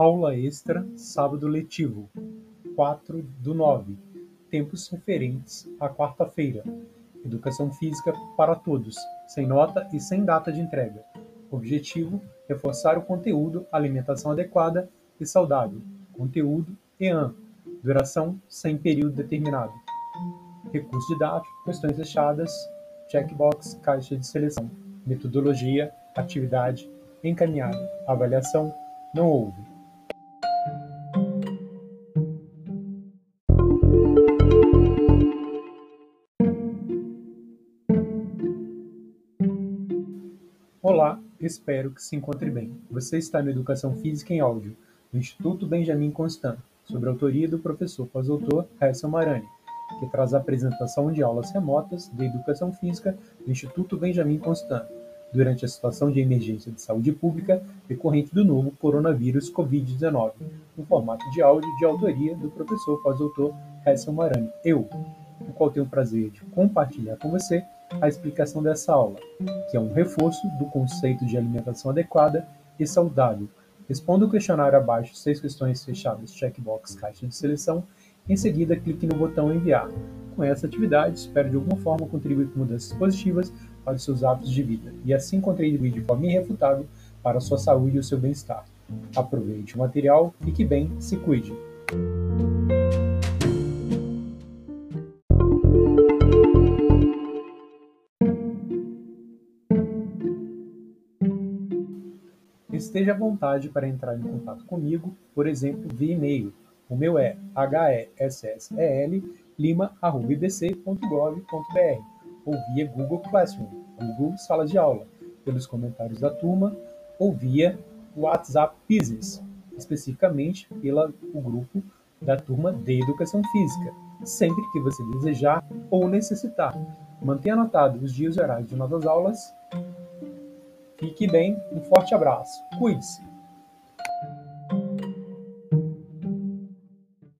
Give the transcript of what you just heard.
Aula extra sábado letivo, quatro do nove, tempos referentes à quarta-feira. Educação física para todos, sem nota e sem data de entrega. Objetivo: reforçar o conteúdo, alimentação adequada e saudável. Conteúdo EAN. Duração sem período determinado. Recurso didático, questões fechadas, checkbox, caixa de seleção. Metodologia, atividade, encaminhada. Avaliação, não houve. Olá, espero que se encontre bem. Você está no Educação Física em Áudio, do Instituto Benjamin Constant, sob a autoria do professor pós-doutor Hessel Marani, que traz a apresentação de aulas remotas de Educação Física do Instituto Benjamin Constant, durante a situação de emergência de saúde pública decorrente do novo coronavírus Covid-19, no formato de áudio de autoria do professor pós-doutor Hessel Marani, eu, o qual tenho o prazer de compartilhar com você a explicação dessa aula, que é um reforço do conceito de alimentação adequada e saudável. Responda o questionário abaixo, seis questões fechadas, checkbox, caixa de seleção. Em seguida, clique no botão enviar. Com essa atividade, espero de alguma forma contribuir com mudanças positivas para os seus hábitos de vida e assim contribuir de forma irrefutável para a sua saúde e o seu bem-estar. Aproveite o material, fique bem, se cuide. Esteja à vontade para entrar em contato comigo, por exemplo, via e-mail. O meu é hessel.lima.ibc.gov.br ou via Google Classroom, Google Sala de Aula, pelos comentários da turma ou via WhatsApp Business, especificamente pelo grupo da turma de Educação Física, sempre que você desejar ou necessitar. Mantenha anotado os dias e horários de novas aulas Fique bem, um forte abraço. Cuide-se.